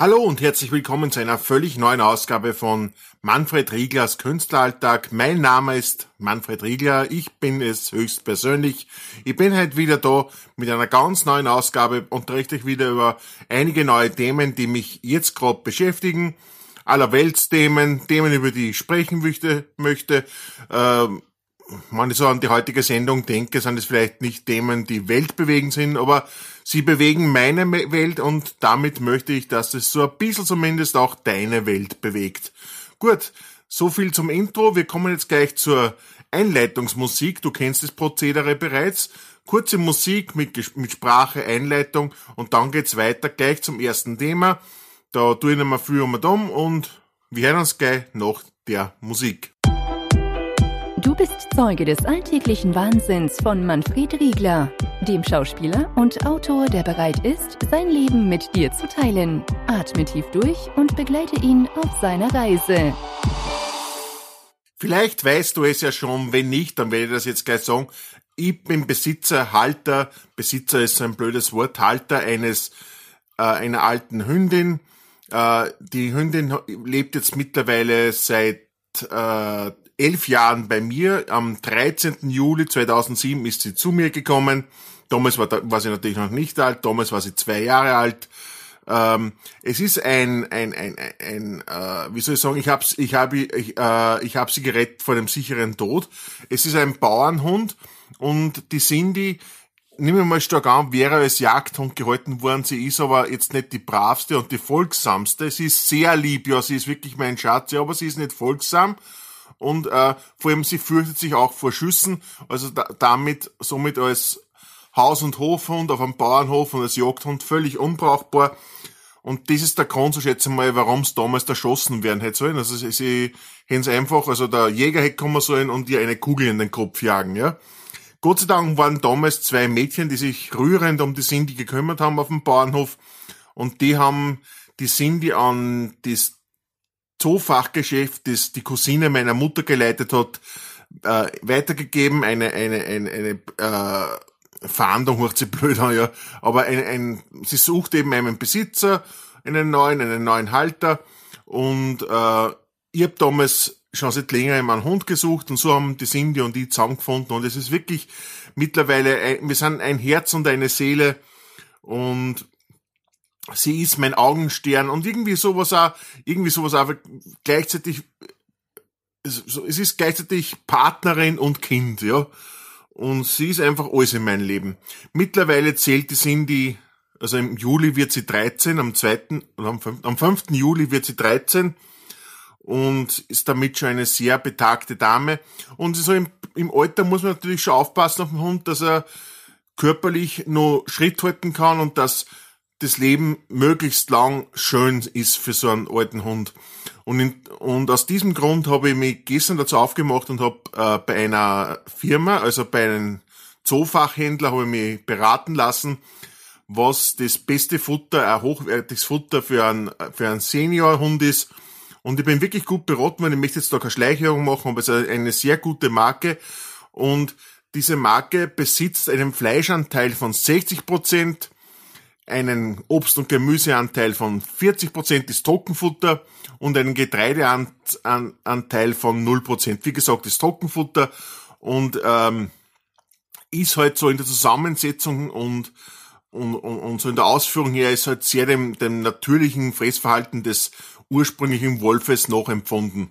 Hallo und herzlich willkommen zu einer völlig neuen Ausgabe von Manfred Rieglers Künstleralltag. Mein Name ist Manfred Riegler, ich bin es höchstpersönlich. Ich bin heute wieder da mit einer ganz neuen Ausgabe und berichte euch wieder über einige neue Themen, die mich jetzt gerade beschäftigen. Allerweltsthemen, Themen, über die ich sprechen möchte. möchte. Ähm, wenn ich so an die heutige Sendung denke, sind es vielleicht nicht Themen, die weltbewegend sind, aber sie bewegen meine Welt und damit möchte ich, dass es so ein bisschen zumindest auch deine Welt bewegt. Gut, so viel zum Intro. Wir kommen jetzt gleich zur Einleitungsmusik. Du kennst das Prozedere bereits. Kurze Musik mit, mit Sprache, Einleitung und dann geht's weiter gleich zum ersten Thema. Da tue ich nicht mehr viel um und und wir hören uns gleich nach der Musik. Du bist Zeuge des alltäglichen Wahnsinns von Manfred Riegler, dem Schauspieler und Autor, der bereit ist, sein Leben mit dir zu teilen. Atme tief durch und begleite ihn auf seiner Reise. Vielleicht weißt du es ja schon, wenn nicht, dann werde ich das jetzt gleich sagen. Ich bin Besitzer, Halter, Besitzer ist ein blödes Wort, Halter eines äh, einer alten Hündin. Äh, die Hündin lebt jetzt mittlerweile seit äh, elf Jahren bei mir. Am 13. Juli 2007 ist sie zu mir gekommen. Damals war, war sie natürlich noch nicht alt, damals war sie zwei Jahre alt. Ähm, es ist ein, ein, ein, ein, ein äh, wie soll ich sagen, ich habe ich hab, ich, äh, ich hab sie gerettet vor dem sicheren Tod. Es ist ein Bauernhund und die Cindy, nehmen wir mal stark an, wäre als Jagdhund gehalten worden. Sie ist aber jetzt nicht die bravste und die folgsamste. Sie ist sehr lieb, ja, sie ist wirklich mein Schatz, ja, aber sie ist nicht folgsam und äh, vor allem sie fürchtet sich auch vor Schüssen, also da, damit somit als Haus- und Hofhund auf einem Bauernhof und als Jagdhund völlig unbrauchbar. Und das ist der Grund, so schätze ich mal, warum es damals erschossen werden hätte sollen. Also sie, sie hätten es einfach, also der Jäger hätte kommen sollen und ihr eine Kugel in den Kopf jagen, ja. Gott sei Dank waren damals zwei Mädchen, die sich rührend um die Cindy gekümmert haben auf dem Bauernhof und die haben die Cindy an das Zoofachgeschäft, das die Cousine meiner Mutter geleitet hat, äh, weitergegeben, eine, eine, eine, eine äh, Fahndung hört sich blöd an, ja, aber ein, ein, sie sucht eben einen Besitzer, einen neuen, einen neuen Halter. Und äh, ich habe damals schon seit längerem einen Hund gesucht und so haben die Cindy und ich zusammengefunden. Und es ist wirklich mittlerweile, wir sind ein Herz und eine Seele. Und sie ist mein Augenstern und irgendwie sowas auch, irgendwie sowas auch gleichzeitig, es ist gleichzeitig Partnerin und Kind, ja. Und sie ist einfach alles in meinem Leben. Mittlerweile zählt die Cindy, also im Juli wird sie 13, am 2. am 5. am 5. Juli wird sie 13 und ist damit schon eine sehr betagte Dame. Und so im, im Alter muss man natürlich schon aufpassen auf den Hund, dass er körperlich nur Schritt halten kann und dass das Leben möglichst lang schön ist für so einen alten Hund. Und, in, und aus diesem Grund habe ich mich gestern dazu aufgemacht und habe äh, bei einer Firma, also bei einem Zoofachhändler, habe ich mich beraten lassen, was das beste Futter, ein hochwertiges Futter für einen, für einen Seniorhund ist. Und ich bin wirklich gut beraten, weil ich möchte jetzt da keine Schleichwerbung machen, aber es ist eine sehr gute Marke. Und diese Marke besitzt einen Fleischanteil von 60 Prozent, einen Obst- und Gemüseanteil von 40 Prozent ist Trockenfutter und einen Getreideanteil von 0%. Prozent. Wie gesagt, ist Trockenfutter und ähm, ist halt so in der Zusammensetzung und, und, und, und so in der Ausführung her ist halt sehr dem, dem natürlichen Fressverhalten des ursprünglichen Wolfes nachempfunden.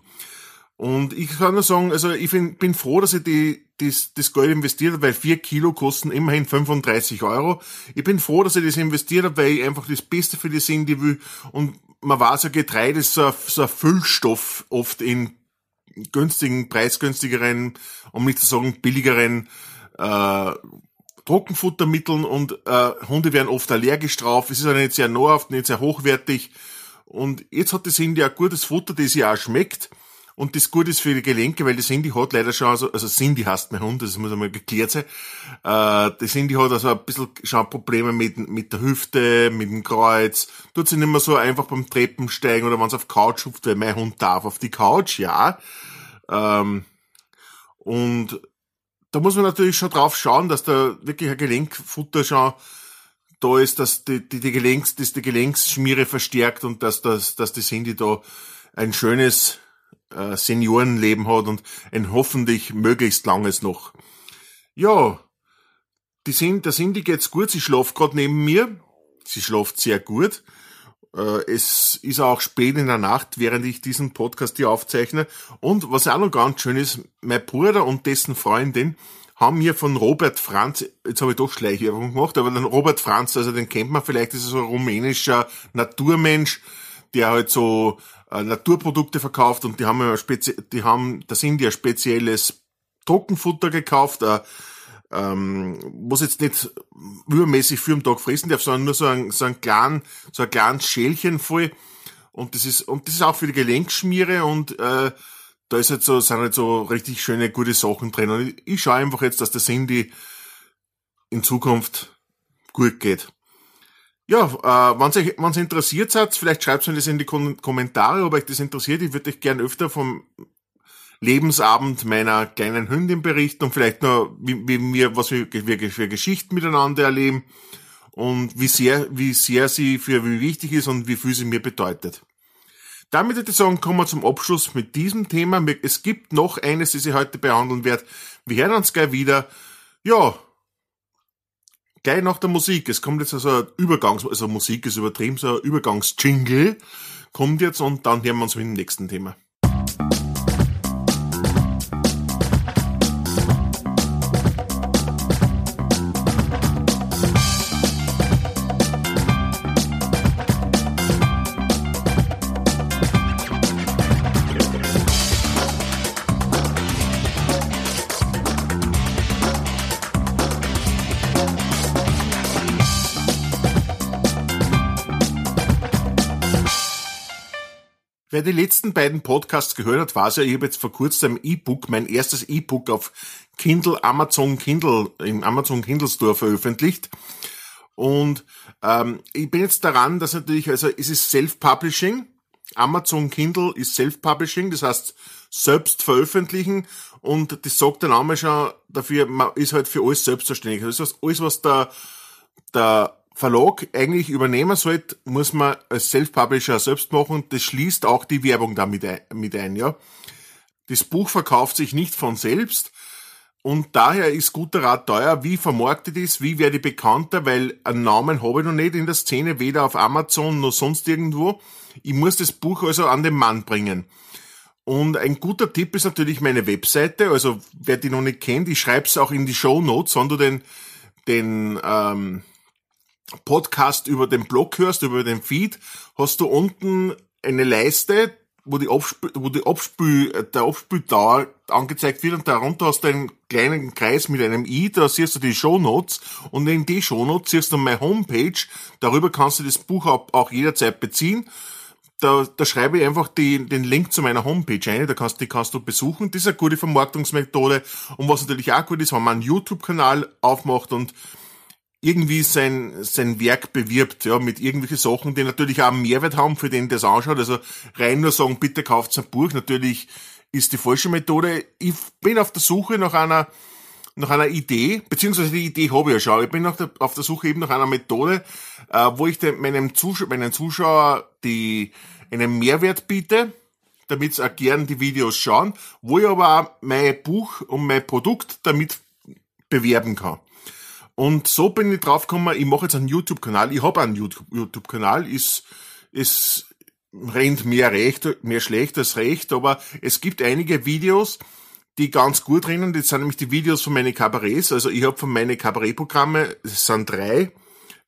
Und ich kann nur sagen, also ich bin, froh, dass ich die, das, das Geld investiert habe, weil vier Kilo kosten immerhin 35 Euro. Ich bin froh, dass ich das investiert habe, weil ich einfach das Beste für die sind, die will. Und man weiß ja, Getreide ist so ein, so ein Füllstoff oft in günstigen, preisgünstigeren, um nicht zu sagen billigeren äh, Trockenfuttermitteln und äh, Hunde werden oft allergisch drauf. Es ist ja nicht sehr nahrhaft, nicht sehr hochwertig. Und jetzt hat das Handy ein gutes Futter, das ja auch schmeckt. Und das gut ist für die Gelenke, weil die Cindy hat leider schon, also, also Cindy heißt mein Hund, das muss einmal geklärt sein. Äh, die Cindy hat also ein bisschen schon Probleme mit, mit der Hüfte, mit dem Kreuz. Tut sie nicht mehr so einfach beim Treppensteigen oder wenn es auf Couch hupft, weil mein Hund darf auf die Couch, ja. Ähm, und da muss man natürlich schon drauf schauen, dass da wirklich ein Gelenkfutter schon da ist, dass die, die, die Gelenks, dass die Gelenksschmiere verstärkt und dass, dass, dass die Cindy da ein schönes äh, Seniorenleben hat und ein hoffentlich möglichst langes noch. Ja, die sind, der Cindy geht's gut, sie schläft gerade neben mir. Sie schläft sehr gut. Äh, es ist auch spät in der Nacht, während ich diesen Podcast hier aufzeichne. Und was auch noch ganz schön ist, mein Bruder und dessen Freundin haben mir von Robert Franz, jetzt habe ich doch Schleichwerbung gemacht, aber den Robert Franz, also den kennt man vielleicht, ist so ein rumänischer Naturmensch, der halt so äh, Naturprodukte verkauft und die haben ja spezi die haben, da sind ja spezielles Trockenfutter gekauft, äh, ähm, was jetzt nicht übermäßig für den Tag fressen darf, sondern nur so ein, so ein kleinen, so ein kleines Schälchen voll. Und das ist, und das ist auch für die Gelenkschmiere und äh, da ist halt so, sind halt so richtig schöne, gute Sachen drin. Und ich, ich schaue einfach jetzt, dass der Cindy in Zukunft gut geht. Ja, äh, wenn euch, wenn's interessiert seid, vielleicht schreibt mir das in die Kom Kommentare, ob euch das interessiert. Ich würde euch gern öfter vom Lebensabend meiner kleinen Hündin berichten und vielleicht noch, wie, wie wir, was wir, wir für Geschichten miteinander erleben und wie sehr, wie sehr sie für wie wichtig ist und wie viel sie mir bedeutet. Damit würde ich sagen, kommen wir zum Abschluss mit diesem Thema. Es gibt noch eines, das ich heute behandeln werde. Wir hören uns gleich wieder. Ja, gleich nach der Musik. Es kommt jetzt also ein Übergangs, also Musik ist übertrieben, so ein Übergangsjingle kommt jetzt und dann hören wir uns mit dem nächsten Thema. Wer die letzten beiden Podcasts gehört hat, weiß ja, ich habe jetzt vor kurzem ein E-Book, mein erstes E-Book auf Kindle, Amazon Kindle, im Amazon Kindle Store veröffentlicht. Und ähm, ich bin jetzt daran, dass natürlich, also es ist Self-Publishing. Amazon Kindle ist Self-Publishing, das heißt selbst veröffentlichen und das sagt der Name schon dafür, man ist halt für alles selbstverständlich. Das heißt, alles, was der, der Verlag eigentlich übernehmen sollte, muss man als Self-Publisher selbst machen. Das schließt auch die Werbung damit ein, mit ein, ja. Das Buch verkauft sich nicht von selbst und daher ist guter Rat teuer. Wie vermarktet ist, wie werde ich bekannter, weil einen Namen habe ich noch nicht in der Szene, weder auf Amazon noch sonst irgendwo. Ich muss das Buch also an den Mann bringen. Und ein guter Tipp ist natürlich meine Webseite. Also wer die noch nicht kennt, ich schreibe es auch in die Show Notes, wenn du den, den ähm, Podcast über den Blog hörst, über den Feed, hast du unten eine Leiste, wo die, Abspül, wo die Abspül, der Abspüldauer angezeigt wird und darunter hast du einen kleinen Kreis mit einem i, da siehst du die Shownotes und in die Shownotes siehst du meine Homepage, darüber kannst du das Buch auch jederzeit beziehen. Da, da schreibe ich einfach die, den Link zu meiner Homepage ein, da kannst, die kannst du besuchen. Das ist eine gute Vermarktungsmethode. Und was natürlich auch gut ist, wenn man einen YouTube-Kanal aufmacht und irgendwie sein, sein Werk bewirbt, ja, mit irgendwelchen Sachen, die natürlich auch einen Mehrwert haben für den, es anschaut. Also rein nur sagen, bitte kauft ein Buch, natürlich ist die falsche Methode. Ich bin auf der Suche nach einer, nach einer Idee, beziehungsweise die Idee habe ich ja schon. Ich bin auf der, auf der Suche eben nach einer Methode, äh, wo ich den, meinem Zuschauer, meinen Zuschauer die, einen Mehrwert biete, damit sie auch gern die Videos schauen, wo ich aber auch mein Buch und mein Produkt damit bewerben kann. Und so bin ich draufgekommen, ich mache jetzt einen YouTube-Kanal. Ich habe einen YouTube-Kanal, ist, ist rennt mehr recht, mehr schlecht als recht, aber es gibt einige Videos, die ganz gut rennen. Das sind nämlich die Videos von meinen Kabarets. Also ich habe von meinen Kabarettprogramme, es sind drei,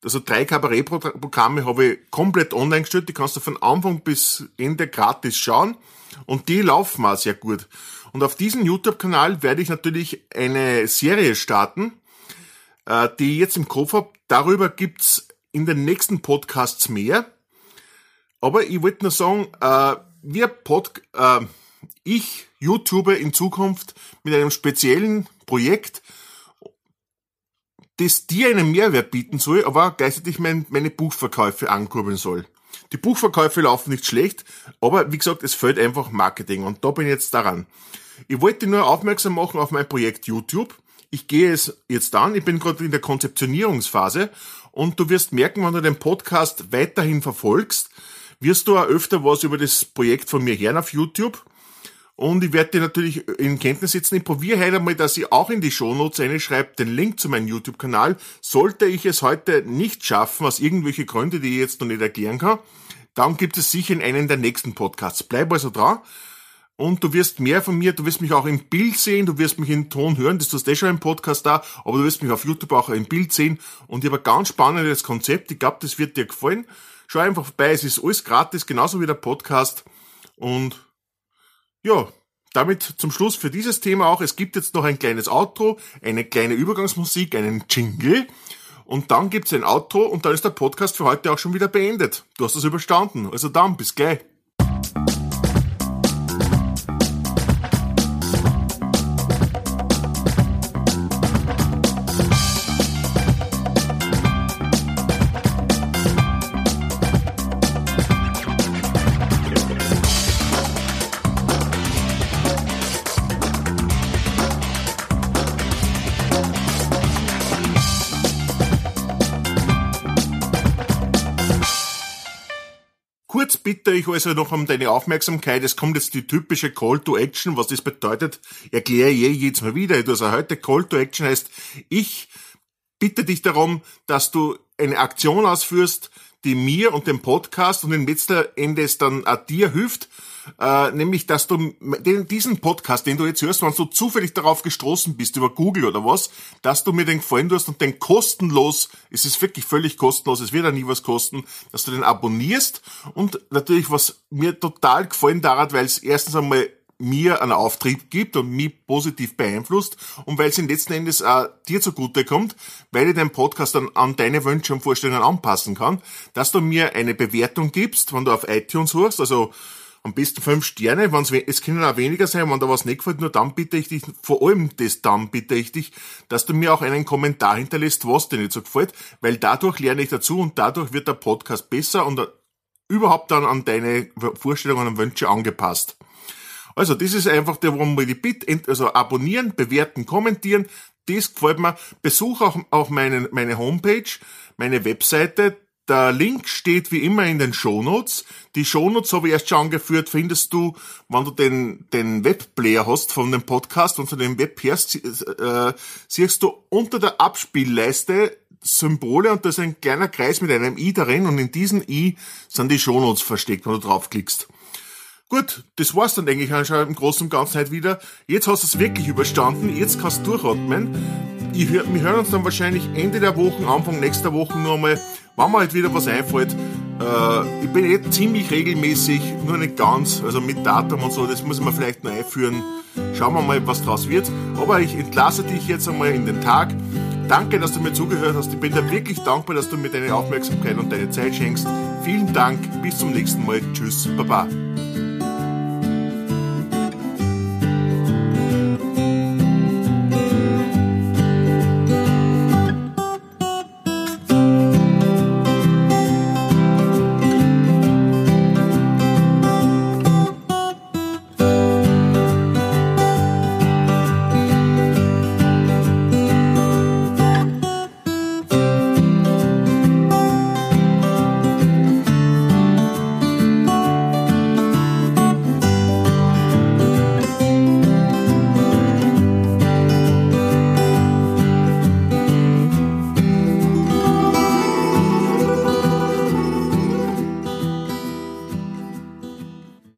also drei Kabarettprogramme habe ich komplett online gestellt. Die kannst du von Anfang bis Ende gratis schauen. Und die laufen auch sehr gut. Und auf diesem YouTube-Kanal werde ich natürlich eine Serie starten, äh, die ich jetzt im Kopf habe. Darüber gibt's in den nächsten Podcasts mehr. Aber ich wollte nur sagen, äh, wir Pod, äh, ich YouTube in Zukunft mit einem speziellen Projekt, das dir einen Mehrwert bieten soll, aber gleichzeitig mein, meine Buchverkäufe ankurbeln soll. Die Buchverkäufe laufen nicht schlecht, aber wie gesagt, es fehlt einfach Marketing und da bin ich jetzt daran. Ich wollte nur aufmerksam machen auf mein Projekt YouTube. Ich gehe es jetzt an, ich bin gerade in der Konzeptionierungsphase und du wirst merken, wenn du den Podcast weiterhin verfolgst, wirst du auch öfter was über das Projekt von mir hören auf YouTube. Und ich werde dir natürlich in Kenntnis setzen. Ich probiere heute einmal, dass ich auch in die Shownotes reinschreibe, den Link zu meinem YouTube-Kanal. Sollte ich es heute nicht schaffen, aus irgendwelchen Gründen, die ich jetzt noch nicht erklären kann, dann gibt es sicher in einem der nächsten Podcasts. Bleib also dran. Und du wirst mehr von mir, du wirst mich auch im Bild sehen, du wirst mich in Ton hören, das tust du eh schon im Podcast da, aber du wirst mich auf YouTube auch im Bild sehen. Und ich habe ein ganz spannendes Konzept, ich glaube, das wird dir gefallen. Schau einfach vorbei, es ist alles gratis, genauso wie der Podcast. Und ja, damit zum Schluss für dieses Thema auch. Es gibt jetzt noch ein kleines Outro, eine kleine Übergangsmusik, einen Jingle. Und dann gibt's ein Outro und dann ist der Podcast für heute auch schon wieder beendet. Du hast es überstanden. Also dann, bis gleich. Ich also noch um deine Aufmerksamkeit. Es kommt jetzt die typische Call to Action. Was das bedeutet, erkläre ich eh jedes Mal wieder. Also heute Call to Action heißt, ich bitte dich darum, dass du eine Aktion ausführst, die mir und dem Podcast und den letzten Endes dann auch dir hilft, äh, nämlich, dass du den, diesen Podcast, den du jetzt hörst, wenn du zufällig darauf gestoßen bist, über Google oder was, dass du mir den gefallen tust und den kostenlos, es ist wirklich völlig kostenlos, es wird ja nie was kosten, dass du den abonnierst und natürlich, was mir total gefallen daran, weil es erstens einmal mir einen Auftrieb gibt und mich positiv beeinflusst und weil es in letzten Endes auch dir zugute kommt, weil ich den Podcast dann an deine Wünsche und Vorstellungen anpassen kann, dass du mir eine Bewertung gibst, wenn du auf iTunes hörst, also am besten fünf Sterne, wenn's, es können auch weniger sein, wenn da was nicht gefällt, nur dann bitte ich dich, vor allem das dann bitte ich dich, dass du mir auch einen Kommentar hinterlässt, was dir nicht so gefällt, weil dadurch lerne ich dazu und dadurch wird der Podcast besser und überhaupt dann an deine Vorstellungen und Wünsche angepasst. Also, das ist einfach der, wir die Bitte, also abonnieren, bewerten, kommentieren, das gefällt mir. Besuch auch, auch meine, meine Homepage, meine Webseite, der Link steht wie immer in den Shownotes. Die Shownotes habe ich erst schon angeführt, findest du, wenn du den, den Webplayer hast von dem Podcast und von dem Web hörst, äh, siehst du unter der Abspielleiste Symbole und da ist ein kleiner Kreis mit einem i darin und in diesem i sind die Shownotes versteckt, wenn du draufklickst. Gut, das war's dann eigentlich schon im Großen und Ganzen halt wieder. Jetzt hast du es wirklich überstanden, jetzt kannst du durchatmen. Ich hör, wir hören uns dann wahrscheinlich Ende der Woche, Anfang nächster Woche einmal, wenn mir halt wieder was einfällt. Äh, ich bin eh ziemlich regelmäßig, nur nicht ganz, also mit Datum und so, das muss man vielleicht noch einführen. Schauen wir mal, was draus wird. Aber ich entlasse dich jetzt einmal in den Tag. Danke, dass du mir zugehört hast. Ich bin dir wirklich dankbar, dass du mir deine Aufmerksamkeit und deine Zeit schenkst. Vielen Dank. Bis zum nächsten Mal. Tschüss. Baba.